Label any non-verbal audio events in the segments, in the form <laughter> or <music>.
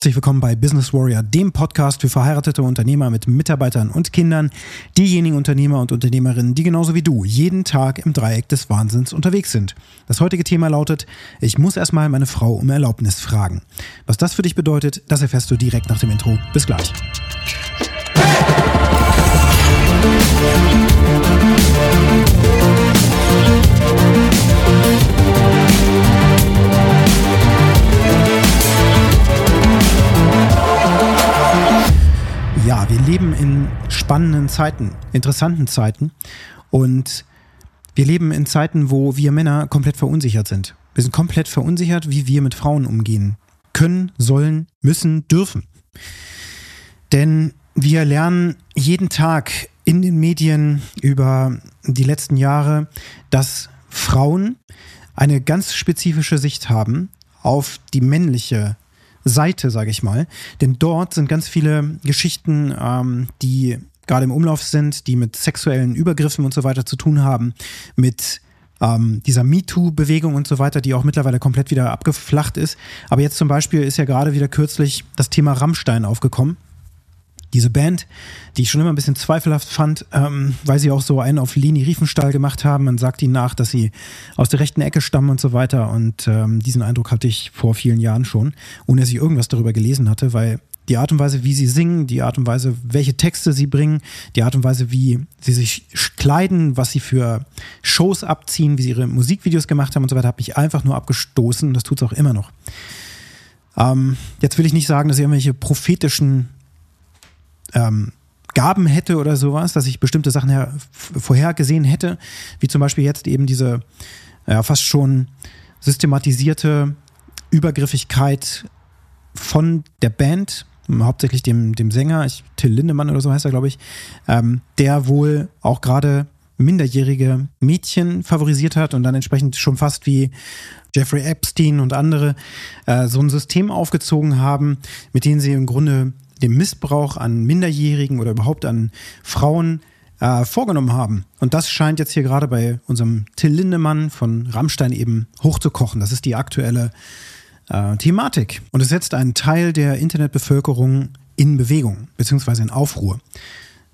Herzlich willkommen bei Business Warrior, dem Podcast für verheiratete Unternehmer mit Mitarbeitern und Kindern, diejenigen Unternehmer und Unternehmerinnen, die genauso wie du jeden Tag im Dreieck des Wahnsinns unterwegs sind. Das heutige Thema lautet, ich muss erstmal meine Frau um Erlaubnis fragen. Was das für dich bedeutet, das erfährst du direkt nach dem Intro. Bis gleich. Ja, wir leben in spannenden Zeiten, interessanten Zeiten und wir leben in Zeiten, wo wir Männer komplett verunsichert sind. Wir sind komplett verunsichert, wie wir mit Frauen umgehen können, sollen, müssen, dürfen. Denn wir lernen jeden Tag in den Medien über die letzten Jahre, dass Frauen eine ganz spezifische Sicht haben auf die männliche Seite, sage ich mal. Denn dort sind ganz viele Geschichten, ähm, die gerade im Umlauf sind, die mit sexuellen Übergriffen und so weiter zu tun haben, mit ähm, dieser MeToo-Bewegung und so weiter, die auch mittlerweile komplett wieder abgeflacht ist. Aber jetzt zum Beispiel ist ja gerade wieder kürzlich das Thema Rammstein aufgekommen diese Band, die ich schon immer ein bisschen zweifelhaft fand, ähm, weil sie auch so einen auf Leni Riefenstahl gemacht haben. Man sagt ihnen nach, dass sie aus der rechten Ecke stammen und so weiter. Und ähm, diesen Eindruck hatte ich vor vielen Jahren schon, ohne dass ich irgendwas darüber gelesen hatte, weil die Art und Weise, wie sie singen, die Art und Weise, welche Texte sie bringen, die Art und Weise, wie sie sich kleiden, was sie für Shows abziehen, wie sie ihre Musikvideos gemacht haben und so weiter, hat mich einfach nur abgestoßen und das tut es auch immer noch. Ähm, jetzt will ich nicht sagen, dass sie irgendwelche prophetischen ähm, Gaben hätte oder sowas, dass ich bestimmte Sachen her vorhergesehen hätte, wie zum Beispiel jetzt eben diese ja, fast schon systematisierte Übergriffigkeit von der Band, hauptsächlich dem, dem Sänger, ich, Till Lindemann oder so heißt er, glaube ich, ähm, der wohl auch gerade minderjährige Mädchen favorisiert hat und dann entsprechend schon fast wie Jeffrey Epstein und andere äh, so ein System aufgezogen haben, mit denen sie im Grunde dem Missbrauch an Minderjährigen oder überhaupt an Frauen äh, vorgenommen haben. Und das scheint jetzt hier gerade bei unserem Till Lindemann von Rammstein eben hochzukochen. Das ist die aktuelle äh, Thematik. Und es setzt einen Teil der Internetbevölkerung in Bewegung, beziehungsweise in Aufruhr.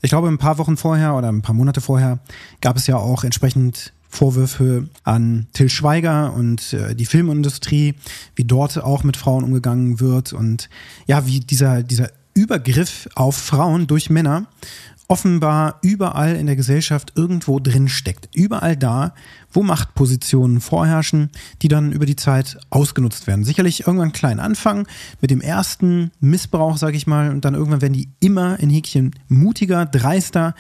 Ich glaube, ein paar Wochen vorher oder ein paar Monate vorher gab es ja auch entsprechend Vorwürfe an Till Schweiger und äh, die Filmindustrie, wie dort auch mit Frauen umgegangen wird und ja, wie dieser, dieser Übergriff auf Frauen durch Männer offenbar überall in der Gesellschaft irgendwo drin steckt. Überall da, wo Machtpositionen vorherrschen, die dann über die Zeit ausgenutzt werden. Sicherlich irgendwann klein anfangen mit dem ersten Missbrauch, sag ich mal, und dann irgendwann werden die immer in Häkchen mutiger, dreister,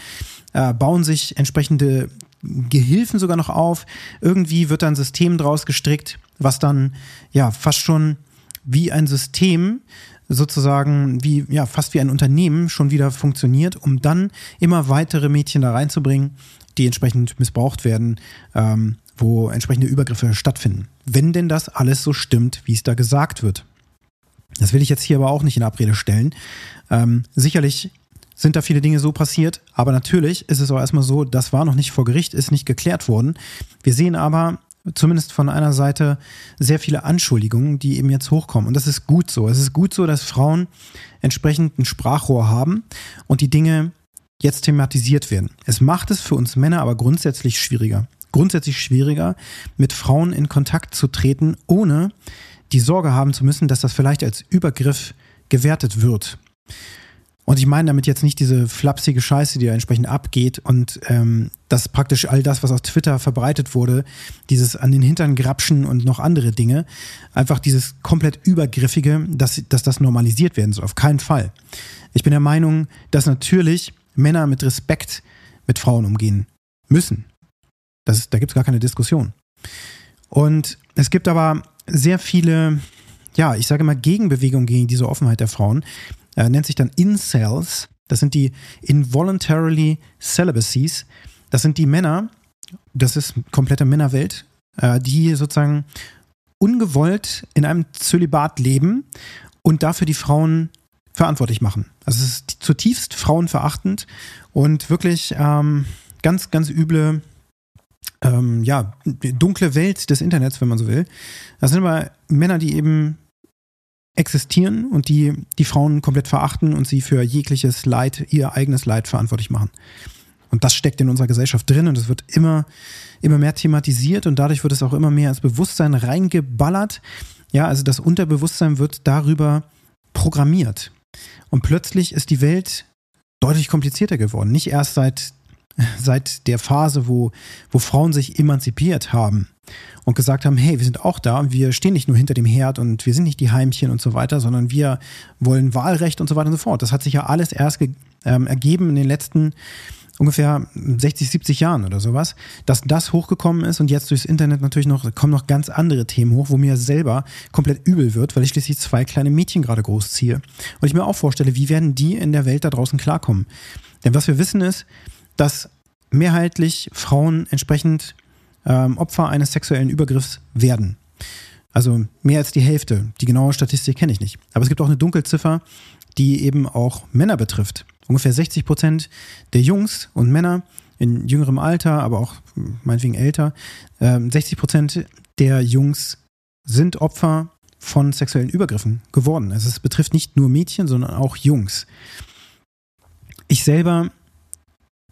äh, bauen sich entsprechende Gehilfen sogar noch auf. Irgendwie wird dann ein System draus gestrickt, was dann ja fast schon wie ein System sozusagen wie, ja, fast wie ein Unternehmen schon wieder funktioniert, um dann immer weitere Mädchen da reinzubringen, die entsprechend missbraucht werden, ähm, wo entsprechende Übergriffe stattfinden. Wenn denn das alles so stimmt, wie es da gesagt wird. Das will ich jetzt hier aber auch nicht in Abrede stellen. Ähm, sicherlich sind da viele Dinge so passiert, aber natürlich ist es auch erstmal so, das war noch nicht vor Gericht, ist nicht geklärt worden. Wir sehen aber zumindest von einer Seite sehr viele Anschuldigungen, die eben jetzt hochkommen. Und das ist gut so. Es ist gut so, dass Frauen entsprechend ein Sprachrohr haben und die Dinge jetzt thematisiert werden. Es macht es für uns Männer aber grundsätzlich schwieriger. Grundsätzlich schwieriger, mit Frauen in Kontakt zu treten, ohne die Sorge haben zu müssen, dass das vielleicht als Übergriff gewertet wird. Und ich meine damit jetzt nicht diese flapsige Scheiße, die da entsprechend abgeht und ähm, dass praktisch all das, was auf Twitter verbreitet wurde, dieses an den Hintern grapschen und noch andere Dinge, einfach dieses komplett übergriffige, dass, dass das normalisiert werden soll. Auf keinen Fall. Ich bin der Meinung, dass natürlich Männer mit Respekt mit Frauen umgehen müssen. Das, da gibt es gar keine Diskussion. Und es gibt aber sehr viele, ja, ich sage mal Gegenbewegungen gegen diese Offenheit der Frauen äh, nennt sich dann Incels. Das sind die Involuntarily Celibacies. Das sind die Männer, das ist komplette Männerwelt, äh, die sozusagen ungewollt in einem Zölibat leben und dafür die Frauen verantwortlich machen. Also es ist zutiefst frauenverachtend und wirklich ähm, ganz, ganz üble, ähm, ja, dunkle Welt des Internets, wenn man so will. Das sind aber Männer, die eben existieren und die die Frauen komplett verachten und sie für jegliches Leid, ihr eigenes Leid verantwortlich machen. Und das steckt in unserer Gesellschaft drin und es wird immer, immer mehr thematisiert und dadurch wird es auch immer mehr ins Bewusstsein reingeballert. Ja, also das Unterbewusstsein wird darüber programmiert. Und plötzlich ist die Welt deutlich komplizierter geworden. Nicht erst seit, seit der Phase, wo, wo Frauen sich emanzipiert haben und gesagt haben, hey, wir sind auch da, wir stehen nicht nur hinter dem Herd und wir sind nicht die Heimchen und so weiter, sondern wir wollen Wahlrecht und so weiter und so fort. Das hat sich ja alles erst ähm, ergeben in den letzten ungefähr 60, 70 Jahren oder sowas, dass das hochgekommen ist und jetzt durchs Internet natürlich noch kommen noch ganz andere Themen hoch, wo mir selber komplett übel wird, weil ich schließlich zwei kleine Mädchen gerade großziehe. Und ich mir auch vorstelle, wie werden die in der Welt da draußen klarkommen? Denn was wir wissen ist, dass mehrheitlich Frauen entsprechend ähm, Opfer eines sexuellen Übergriffs werden. Also mehr als die Hälfte. Die genaue Statistik kenne ich nicht. Aber es gibt auch eine Dunkelziffer, die eben auch Männer betrifft. Ungefähr 60 Prozent der Jungs und Männer in jüngerem Alter, aber auch meinetwegen älter, 60 ähm, Prozent der Jungs sind Opfer von sexuellen Übergriffen geworden. Also es betrifft nicht nur Mädchen, sondern auch Jungs. Ich selber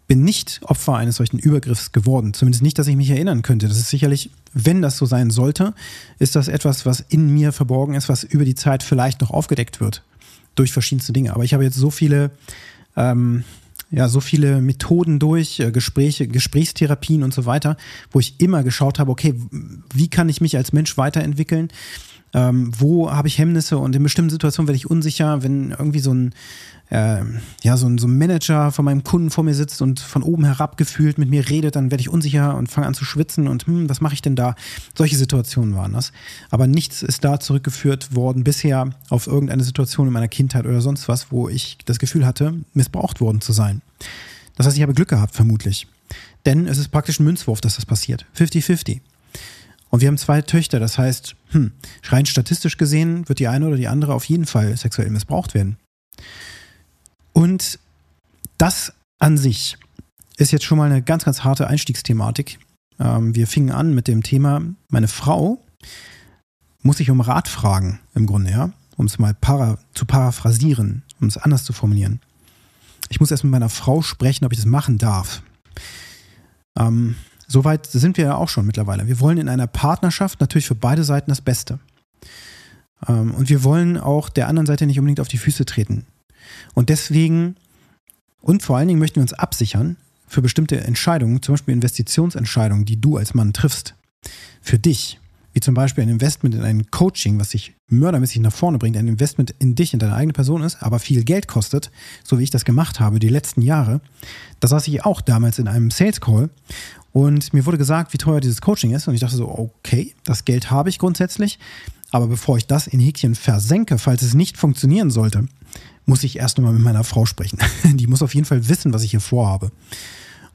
bin nicht Opfer eines solchen Übergriffs geworden. Zumindest nicht, dass ich mich erinnern könnte. Das ist sicherlich, wenn das so sein sollte, ist das etwas, was in mir verborgen ist, was über die Zeit vielleicht noch aufgedeckt wird durch verschiedenste Dinge. Aber ich habe jetzt so viele ähm, ja, so viele Methoden durch, äh, Gespräche, Gesprächstherapien und so weiter, wo ich immer geschaut habe, okay, wie kann ich mich als Mensch weiterentwickeln? Ähm, wo habe ich Hemmnisse und in bestimmten Situationen werde ich unsicher, wenn irgendwie so ein äh, ja, so ein, so ein Manager von meinem Kunden vor mir sitzt und von oben herab gefühlt mit mir redet, dann werde ich unsicher und fange an zu schwitzen und hm, was mache ich denn da? Solche Situationen waren das. Aber nichts ist da zurückgeführt worden bisher auf irgendeine Situation in meiner Kindheit oder sonst was, wo ich das Gefühl hatte, missbraucht worden zu sein. Das heißt, ich habe Glück gehabt, vermutlich. Denn es ist praktisch ein Münzwurf, dass das passiert. 50-50. Und wir haben zwei Töchter, das heißt, hm, rein statistisch gesehen wird die eine oder die andere auf jeden Fall sexuell missbraucht werden. Und das an sich ist jetzt schon mal eine ganz, ganz harte Einstiegsthematik. Ähm, wir fingen an mit dem Thema, meine Frau muss sich um Rat fragen, im Grunde, ja, um es mal para, zu paraphrasieren, um es anders zu formulieren. Ich muss erst mit meiner Frau sprechen, ob ich das machen darf. Ähm, Soweit sind wir ja auch schon mittlerweile. Wir wollen in einer Partnerschaft natürlich für beide Seiten das Beste. Ähm, und wir wollen auch der anderen Seite nicht unbedingt auf die Füße treten. Und deswegen und vor allen Dingen möchten wir uns absichern für bestimmte Entscheidungen, zum Beispiel Investitionsentscheidungen, die du als Mann triffst, für dich, wie zum Beispiel ein Investment in ein Coaching, was sich mördermäßig nach vorne bringt, ein Investment in dich, in deine eigene Person ist, aber viel Geld kostet, so wie ich das gemacht habe die letzten Jahre. Da saß ich auch damals in einem Sales Call und mir wurde gesagt, wie teuer dieses Coaching ist und ich dachte so, okay, das Geld habe ich grundsätzlich, aber bevor ich das in Häkchen versenke, falls es nicht funktionieren sollte, muss ich erst nochmal mit meiner Frau sprechen. <laughs> Die muss auf jeden Fall wissen, was ich hier vorhabe.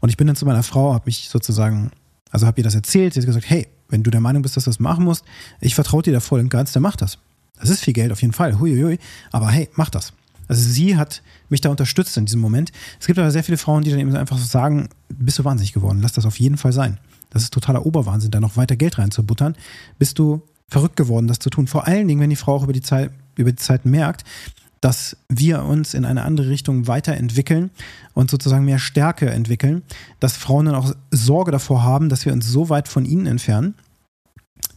Und ich bin dann zu meiner Frau, habe mich sozusagen, also habe ihr das erzählt. Sie hat gesagt, hey, wenn du der Meinung bist, dass du das machen musst, ich vertraue dir da voll und ganz, dann mach das. Das ist viel Geld auf jeden Fall, huiuiui, aber hey, mach das. Also sie hat mich da unterstützt in diesem Moment. Es gibt aber sehr viele Frauen, die dann eben einfach sagen, bist du wahnsinnig geworden, lass das auf jeden Fall sein. Das ist totaler Oberwahnsinn, da noch weiter Geld reinzubuttern. Bist du verrückt geworden, das zu tun. Vor allen Dingen, wenn die Frau auch über die Zeit, über die Zeit merkt, dass wir uns in eine andere Richtung weiterentwickeln und sozusagen mehr Stärke entwickeln, dass Frauen dann auch Sorge davor haben, dass wir uns so weit von ihnen entfernen,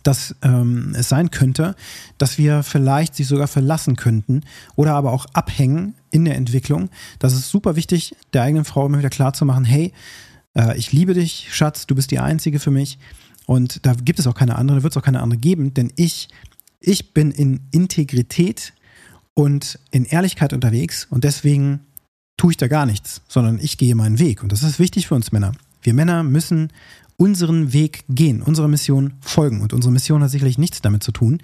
dass ähm, es sein könnte, dass wir vielleicht sich sogar verlassen könnten oder aber auch abhängen in der Entwicklung. Das ist super wichtig, der eigenen Frau immer wieder klar zu machen, hey, äh, ich liebe dich, Schatz, du bist die Einzige für mich und da gibt es auch keine andere, da wird es auch keine andere geben, denn ich, ich bin in Integrität und in Ehrlichkeit unterwegs und deswegen tue ich da gar nichts, sondern ich gehe meinen Weg. Und das ist wichtig für uns Männer. Wir Männer müssen unseren Weg gehen, unserer Mission folgen. Und unsere Mission hat sicherlich nichts damit zu tun,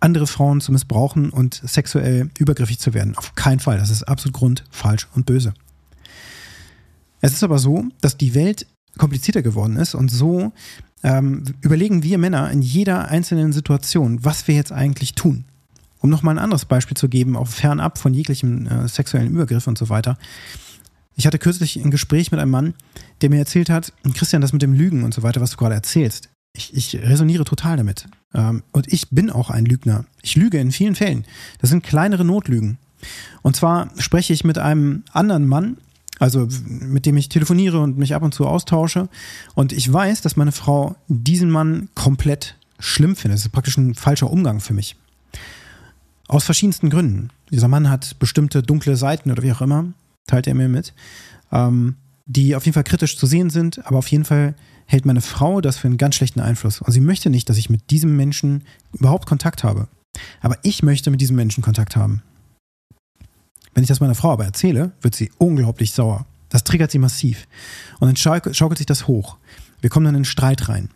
andere Frauen zu missbrauchen und sexuell übergriffig zu werden. Auf keinen Fall. Das ist absolut grund, falsch und böse. Es ist aber so, dass die Welt komplizierter geworden ist und so ähm, überlegen wir Männer in jeder einzelnen Situation, was wir jetzt eigentlich tun. Um nochmal ein anderes Beispiel zu geben, auch fernab von jeglichem äh, sexuellen Übergriff und so weiter. Ich hatte kürzlich ein Gespräch mit einem Mann, der mir erzählt hat, Christian, das mit dem Lügen und so weiter, was du gerade erzählst, Ich, ich resoniere total damit. Ähm, und ich bin auch ein Lügner. Ich lüge in vielen Fällen. Das sind kleinere Notlügen. Und zwar spreche ich mit einem anderen Mann, also mit dem ich telefoniere und mich ab und zu austausche. Und ich weiß, dass meine Frau diesen Mann komplett schlimm findet. Das ist praktisch ein falscher Umgang für mich. Aus verschiedensten Gründen. Dieser Mann hat bestimmte dunkle Seiten oder wie auch immer, teilt er mir mit, ähm, die auf jeden Fall kritisch zu sehen sind, aber auf jeden Fall hält meine Frau das für einen ganz schlechten Einfluss. Und sie möchte nicht, dass ich mit diesem Menschen überhaupt Kontakt habe. Aber ich möchte mit diesem Menschen Kontakt haben. Wenn ich das meiner Frau aber erzähle, wird sie unglaublich sauer. Das triggert sie massiv. Und dann schaukelt sich das hoch. Wir kommen dann in Streit rein.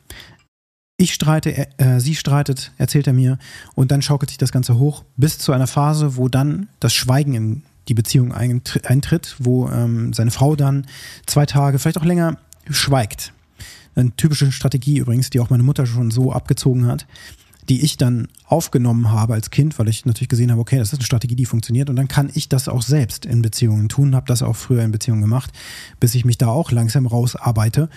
Ich streite, äh, sie streitet, erzählt er mir, und dann schaukelt sich das Ganze hoch bis zu einer Phase, wo dann das Schweigen in die Beziehung eintritt, wo ähm, seine Frau dann zwei Tage, vielleicht auch länger, schweigt. Eine typische Strategie übrigens, die auch meine Mutter schon so abgezogen hat die ich dann aufgenommen habe als Kind, weil ich natürlich gesehen habe, okay, das ist eine Strategie, die funktioniert. Und dann kann ich das auch selbst in Beziehungen tun, habe das auch früher in Beziehungen gemacht, bis ich mich da auch langsam rausarbeite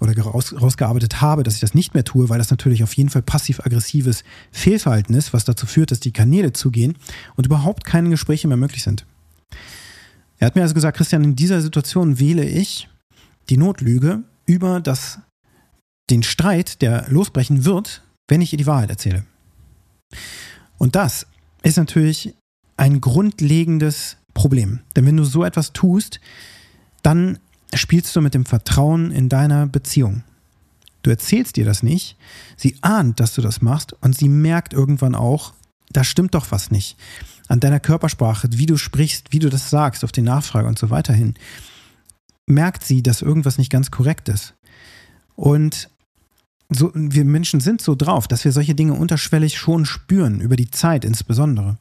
oder raus, rausgearbeitet habe, dass ich das nicht mehr tue, weil das natürlich auf jeden Fall passiv-aggressives Fehlverhalten ist, was dazu führt, dass die Kanäle zugehen und überhaupt keine Gespräche mehr möglich sind. Er hat mir also gesagt, Christian, in dieser Situation wähle ich die Notlüge über das, den Streit, der losbrechen wird, wenn ich ihr die Wahrheit erzähle. Und das ist natürlich ein grundlegendes Problem. Denn wenn du so etwas tust, dann spielst du mit dem Vertrauen in deiner Beziehung. Du erzählst dir das nicht, sie ahnt, dass du das machst und sie merkt irgendwann auch, da stimmt doch was nicht. An deiner Körpersprache, wie du sprichst, wie du das sagst, auf die Nachfrage und so weiter hin, merkt sie, dass irgendwas nicht ganz korrekt ist. Und so, wir Menschen sind so drauf, dass wir solche Dinge unterschwellig schon spüren, über die Zeit insbesondere.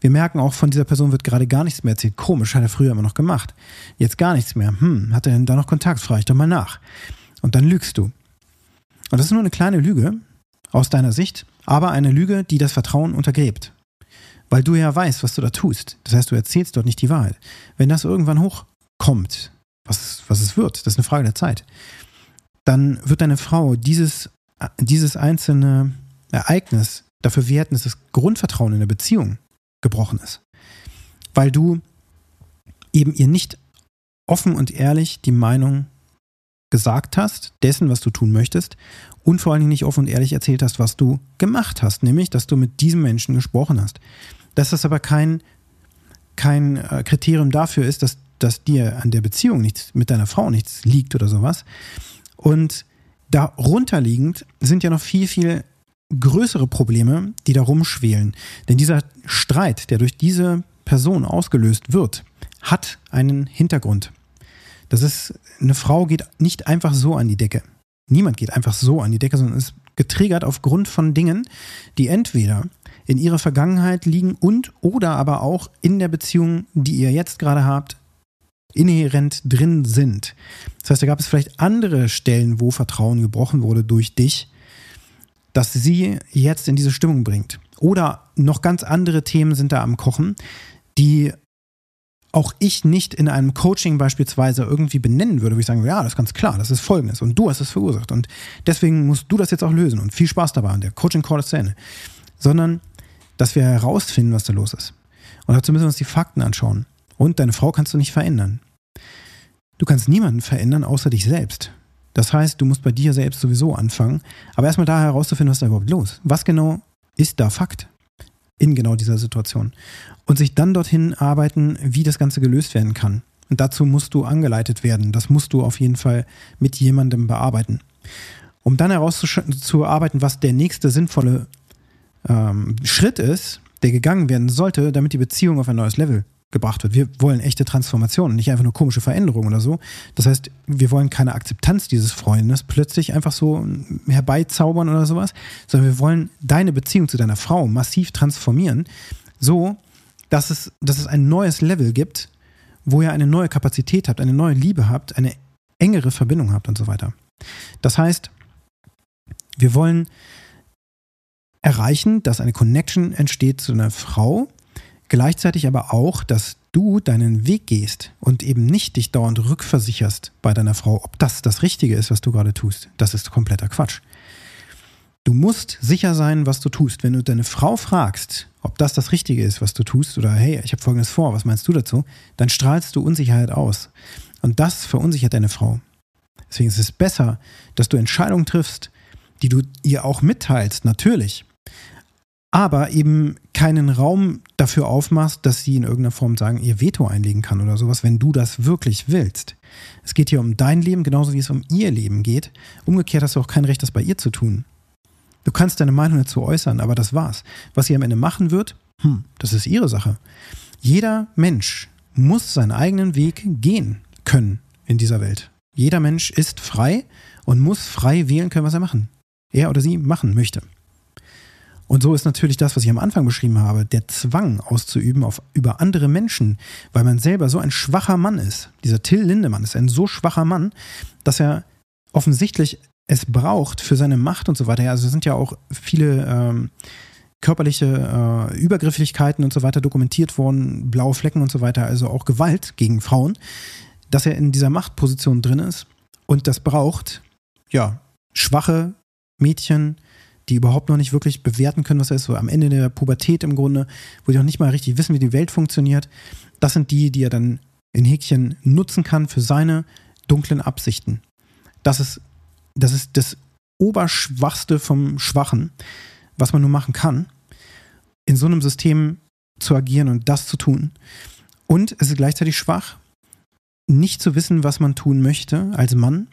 Wir merken auch, von dieser Person wird gerade gar nichts mehr erzählt. Komisch, hat er früher immer noch gemacht. Jetzt gar nichts mehr. Hm, hat er denn da noch Kontakt? Frage ich doch mal nach. Und dann lügst du. Und das ist nur eine kleine Lüge aus deiner Sicht, aber eine Lüge, die das Vertrauen untergräbt. Weil du ja weißt, was du da tust. Das heißt, du erzählst dort nicht die Wahrheit. Wenn das irgendwann hochkommt, was, was es wird, das ist eine Frage der Zeit, dann wird deine Frau dieses, dieses einzelne Ereignis dafür werten, dass das Grundvertrauen in der Beziehung gebrochen ist. Weil du eben ihr nicht offen und ehrlich die Meinung gesagt hast, dessen, was du tun möchtest, und vor allen Dingen nicht offen und ehrlich erzählt hast, was du gemacht hast, nämlich, dass du mit diesem Menschen gesprochen hast. Dass das aber kein, kein äh, Kriterium dafür ist, dass, dass dir an der Beziehung nichts, mit deiner Frau nichts liegt oder sowas, und darunter liegend sind ja noch viel, viel größere Probleme, die da rumschwelen. Denn dieser Streit, der durch diese Person ausgelöst wird, hat einen Hintergrund. Das ist, eine Frau geht nicht einfach so an die Decke. Niemand geht einfach so an die Decke, sondern ist getriggert aufgrund von Dingen, die entweder in ihrer Vergangenheit liegen und oder aber auch in der Beziehung, die ihr jetzt gerade habt, inhärent drin sind. Das heißt, da gab es vielleicht andere Stellen, wo Vertrauen gebrochen wurde durch dich, dass sie jetzt in diese Stimmung bringt. Oder noch ganz andere Themen sind da am Kochen, die auch ich nicht in einem Coaching beispielsweise irgendwie benennen würde, wo ich sagen würde, ja, das ist ganz klar, das ist folgendes und du hast es verursacht und deswegen musst du das jetzt auch lösen und viel Spaß dabei und der Coaching Call ist zu Ende. Sondern, dass wir herausfinden, was da los ist. Und dazu müssen wir uns die Fakten anschauen. Und deine Frau kannst du nicht verändern. Du kannst niemanden verändern, außer dich selbst. Das heißt, du musst bei dir selbst sowieso anfangen. Aber erstmal da herauszufinden, was ist da überhaupt los? Was genau ist da Fakt in genau dieser Situation? Und sich dann dorthin arbeiten, wie das Ganze gelöst werden kann. Und dazu musst du angeleitet werden. Das musst du auf jeden Fall mit jemandem bearbeiten. Um dann herauszuarbeiten, was der nächste sinnvolle ähm, Schritt ist, der gegangen werden sollte, damit die Beziehung auf ein neues Level gebracht wird. Wir wollen echte Transformationen, nicht einfach nur komische Veränderungen oder so. Das heißt, wir wollen keine Akzeptanz dieses Freundes plötzlich einfach so herbeizaubern oder sowas, sondern wir wollen deine Beziehung zu deiner Frau massiv transformieren, so dass es, dass es ein neues Level gibt, wo ihr eine neue Kapazität habt, eine neue Liebe habt, eine engere Verbindung habt und so weiter. Das heißt, wir wollen erreichen, dass eine Connection entsteht zu einer Frau, Gleichzeitig aber auch, dass du deinen Weg gehst und eben nicht dich dauernd rückversicherst bei deiner Frau, ob das das Richtige ist, was du gerade tust. Das ist kompletter Quatsch. Du musst sicher sein, was du tust. Wenn du deine Frau fragst, ob das das Richtige ist, was du tust, oder hey, ich habe Folgendes vor, was meinst du dazu? Dann strahlst du Unsicherheit aus. Und das verunsichert deine Frau. Deswegen ist es besser, dass du Entscheidungen triffst, die du ihr auch mitteilst, natürlich. Aber eben keinen Raum dafür aufmachst, dass sie in irgendeiner Form sagen, ihr Veto einlegen kann oder sowas, wenn du das wirklich willst. Es geht hier um dein Leben, genauso wie es um ihr Leben geht. Umgekehrt hast du auch kein Recht, das bei ihr zu tun. Du kannst deine Meinung dazu äußern, aber das war's. Was sie am Ende machen wird, hm, das ist ihre Sache. Jeder Mensch muss seinen eigenen Weg gehen können in dieser Welt. Jeder Mensch ist frei und muss frei wählen können, was er machen. Er oder sie machen möchte. Und so ist natürlich das, was ich am Anfang beschrieben habe, der Zwang auszuüben auf, über andere Menschen, weil man selber so ein schwacher Mann ist. Dieser Till Lindemann ist ein so schwacher Mann, dass er offensichtlich es braucht für seine Macht und so weiter. Also es sind ja auch viele ähm, körperliche äh, Übergrifflichkeiten und so weiter dokumentiert worden, blaue Flecken und so weiter, also auch Gewalt gegen Frauen, dass er in dieser Machtposition drin ist und das braucht, ja, schwache Mädchen, die überhaupt noch nicht wirklich bewerten können, was er ist, so am Ende der Pubertät im Grunde, wo die noch nicht mal richtig wissen, wie die Welt funktioniert. Das sind die, die er dann in Häkchen nutzen kann für seine dunklen Absichten. Das ist, das ist das Oberschwachste vom Schwachen, was man nur machen kann, in so einem System zu agieren und das zu tun. Und es ist gleichzeitig schwach, nicht zu wissen, was man tun möchte als Mann,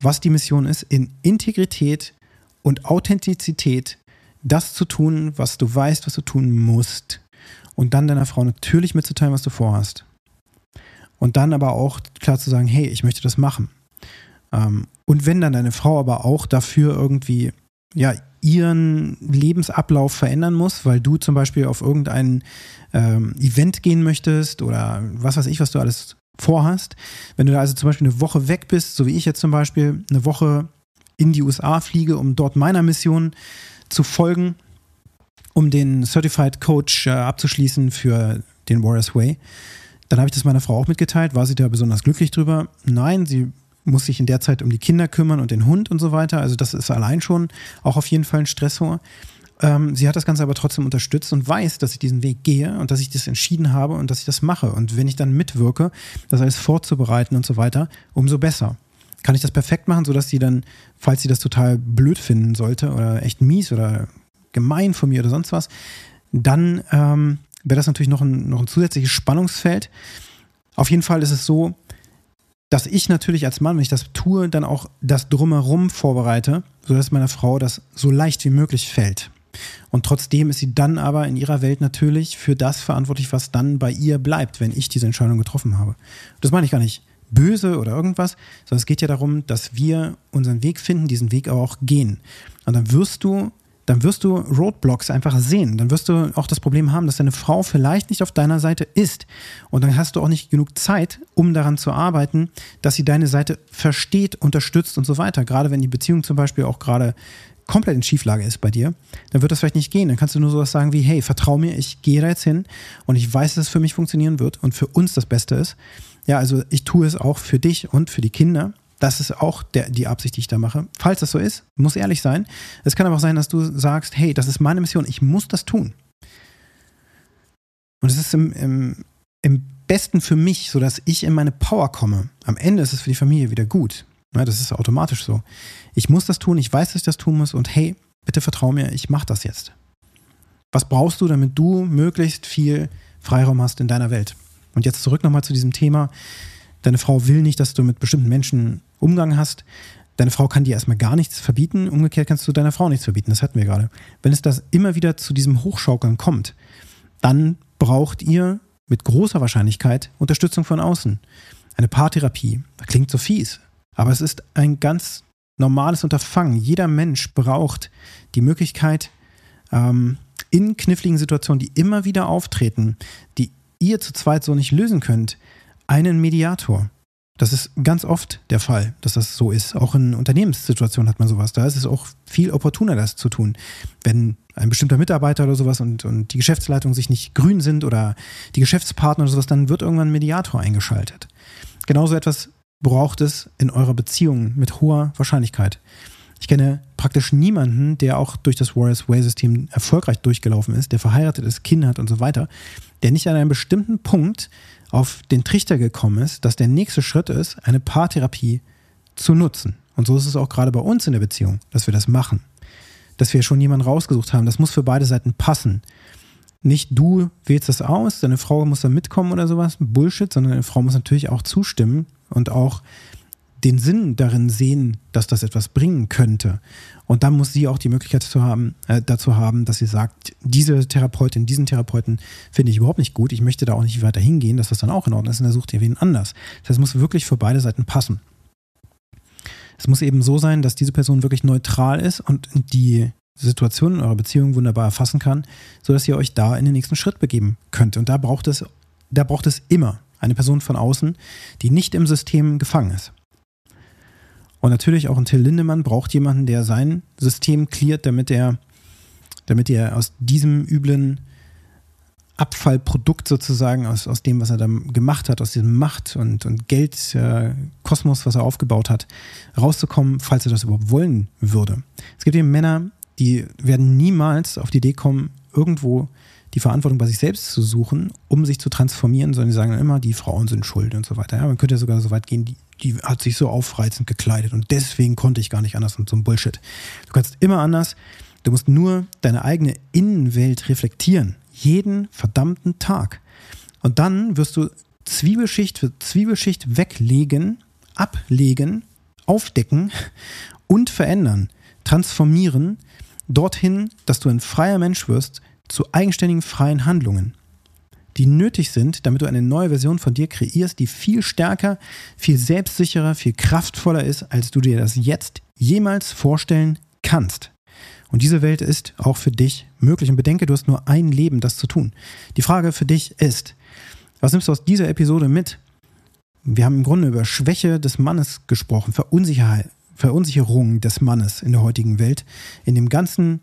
was die Mission ist, in Integrität und Authentizität das zu tun, was du weißt, was du tun musst. Und dann deiner Frau natürlich mitzuteilen, was du vorhast. Und dann aber auch klar zu sagen, hey, ich möchte das machen. Ähm, und wenn dann deine Frau aber auch dafür irgendwie, ja, ihren Lebensablauf verändern muss, weil du zum Beispiel auf irgendein ähm, Event gehen möchtest oder was weiß ich, was du alles vorhast. Wenn du da also zum Beispiel eine Woche weg bist, so wie ich jetzt zum Beispiel, eine Woche in die USA fliege, um dort meiner Mission zu folgen, um den Certified Coach äh, abzuschließen für den Warriors Way. Dann habe ich das meiner Frau auch mitgeteilt. War sie da besonders glücklich drüber? Nein, sie muss sich in der Zeit um die Kinder kümmern und den Hund und so weiter. Also das ist allein schon auch auf jeden Fall ein Stressor. Ähm, sie hat das Ganze aber trotzdem unterstützt und weiß, dass ich diesen Weg gehe und dass ich das entschieden habe und dass ich das mache. Und wenn ich dann mitwirke, das alles vorzubereiten und so weiter, umso besser kann ich das perfekt machen, sodass sie dann, falls sie das total blöd finden sollte oder echt mies oder gemein von mir oder sonst was, dann ähm, wäre das natürlich noch ein, noch ein zusätzliches Spannungsfeld. Auf jeden Fall ist es so, dass ich natürlich als Mann, wenn ich das tue, dann auch das drumherum vorbereite, sodass meiner Frau das so leicht wie möglich fällt. Und trotzdem ist sie dann aber in ihrer Welt natürlich für das verantwortlich, was dann bei ihr bleibt, wenn ich diese Entscheidung getroffen habe. Das meine ich gar nicht böse oder irgendwas, sondern es geht ja darum, dass wir unseren Weg finden, diesen Weg aber auch gehen. Und dann wirst du, dann wirst du Roadblocks einfach sehen. Dann wirst du auch das Problem haben, dass deine Frau vielleicht nicht auf deiner Seite ist. Und dann hast du auch nicht genug Zeit, um daran zu arbeiten, dass sie deine Seite versteht, unterstützt und so weiter. Gerade wenn die Beziehung zum Beispiel auch gerade komplett in Schieflage ist bei dir, dann wird das vielleicht nicht gehen. Dann kannst du nur sowas sagen wie, hey, vertrau mir, ich gehe da jetzt hin und ich weiß, dass es für mich funktionieren wird und für uns das Beste ist. Ja, also ich tue es auch für dich und für die Kinder. Das ist auch der, die Absicht, die ich da mache. Falls das so ist, muss ehrlich sein. Es kann aber auch sein, dass du sagst, hey, das ist meine Mission, ich muss das tun. Und es ist im, im, im besten für mich, sodass ich in meine Power komme. Am Ende ist es für die Familie wieder gut. Ja, das ist automatisch so. Ich muss das tun, ich weiß, dass ich das tun muss und hey, bitte vertrau mir, ich mache das jetzt. Was brauchst du, damit du möglichst viel Freiraum hast in deiner Welt? Und jetzt zurück nochmal zu diesem Thema. Deine Frau will nicht, dass du mit bestimmten Menschen Umgang hast. Deine Frau kann dir erstmal gar nichts verbieten. Umgekehrt kannst du deiner Frau nichts verbieten. Das hatten wir gerade. Wenn es das immer wieder zu diesem Hochschaukeln kommt, dann braucht ihr mit großer Wahrscheinlichkeit Unterstützung von außen. Eine Paartherapie. Das klingt so fies. Aber es ist ein ganz normales Unterfangen. Jeder Mensch braucht die Möglichkeit, ähm, in kniffligen Situationen, die immer wieder auftreten, die ihr zu zweit so nicht lösen könnt, einen Mediator. Das ist ganz oft der Fall, dass das so ist. Auch in Unternehmenssituationen hat man sowas. Da ist es auch viel opportuner, das zu tun. Wenn ein bestimmter Mitarbeiter oder sowas und, und die Geschäftsleitung sich nicht grün sind oder die Geschäftspartner oder sowas, dann wird irgendwann ein Mediator eingeschaltet. Genauso etwas braucht es in eurer Beziehung mit hoher Wahrscheinlichkeit. Ich kenne praktisch niemanden, der auch durch das Warriors Way System erfolgreich durchgelaufen ist, der verheiratet ist, Kinder hat und so weiter, der nicht an einem bestimmten Punkt auf den Trichter gekommen ist, dass der nächste Schritt ist, eine Paartherapie zu nutzen. Und so ist es auch gerade bei uns in der Beziehung, dass wir das machen. Dass wir schon jemanden rausgesucht haben. Das muss für beide Seiten passen. Nicht du wählst das aus, deine Frau muss da mitkommen oder sowas, Bullshit, sondern deine Frau muss natürlich auch zustimmen und auch den Sinn darin sehen, dass das etwas bringen könnte. Und dann muss sie auch die Möglichkeit zu haben, äh, dazu haben, dass sie sagt, diese Therapeutin, diesen Therapeuten finde ich überhaupt nicht gut, ich möchte da auch nicht weiter hingehen, dass das dann auch in Ordnung ist und er sucht ihr wen anders. Das muss wirklich für beide Seiten passen. Es muss eben so sein, dass diese Person wirklich neutral ist und die Situation in eurer Beziehung wunderbar erfassen kann, sodass ihr euch da in den nächsten Schritt begeben könnt. Und da braucht es, da braucht es immer eine Person von außen, die nicht im System gefangen ist. Und natürlich auch ein Till Lindemann braucht jemanden, der sein System cleart, damit er, damit er aus diesem üblen Abfallprodukt sozusagen, aus, aus dem, was er da gemacht hat, aus diesem Macht- und, und Geldkosmos, äh, was er aufgebaut hat, rauszukommen, falls er das überhaupt wollen würde. Es gibt eben Männer, die werden niemals auf die Idee kommen, irgendwo die Verantwortung bei sich selbst zu suchen, um sich zu transformieren, sondern die sagen immer, die Frauen sind schuld und so weiter. Ja, man könnte ja sogar so weit gehen, die, die hat sich so aufreizend gekleidet und deswegen konnte ich gar nicht anders und so ein Bullshit. Du kannst immer anders. Du musst nur deine eigene Innenwelt reflektieren. Jeden verdammten Tag. Und dann wirst du Zwiebelschicht für Zwiebelschicht weglegen, ablegen, aufdecken und verändern, transformieren, dorthin, dass du ein freier Mensch wirst, zu eigenständigen freien Handlungen, die nötig sind, damit du eine neue Version von dir kreierst, die viel stärker, viel selbstsicherer, viel kraftvoller ist, als du dir das jetzt jemals vorstellen kannst. Und diese Welt ist auch für dich möglich. Und bedenke, du hast nur ein Leben, das zu tun. Die Frage für dich ist, was nimmst du aus dieser Episode mit? Wir haben im Grunde über Schwäche des Mannes gesprochen, Verunsicherheit, Verunsicherung des Mannes in der heutigen Welt, in dem ganzen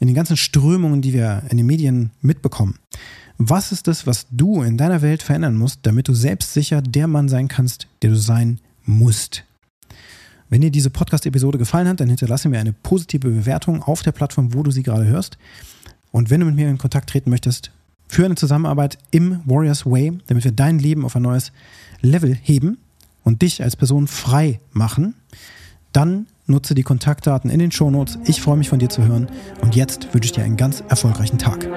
in den ganzen Strömungen, die wir in den Medien mitbekommen. Was ist das, was du in deiner Welt verändern musst, damit du selbstsicher der Mann sein kannst, der du sein musst? Wenn dir diese Podcast-Episode gefallen hat, dann hinterlasse mir eine positive Bewertung auf der Plattform, wo du sie gerade hörst. Und wenn du mit mir in Kontakt treten möchtest, für eine Zusammenarbeit im Warriors Way, damit wir dein Leben auf ein neues Level heben und dich als Person frei machen, dann nutze die Kontaktdaten in den Shownotes. Ich freue mich von dir zu hören und jetzt wünsche ich dir einen ganz erfolgreichen Tag.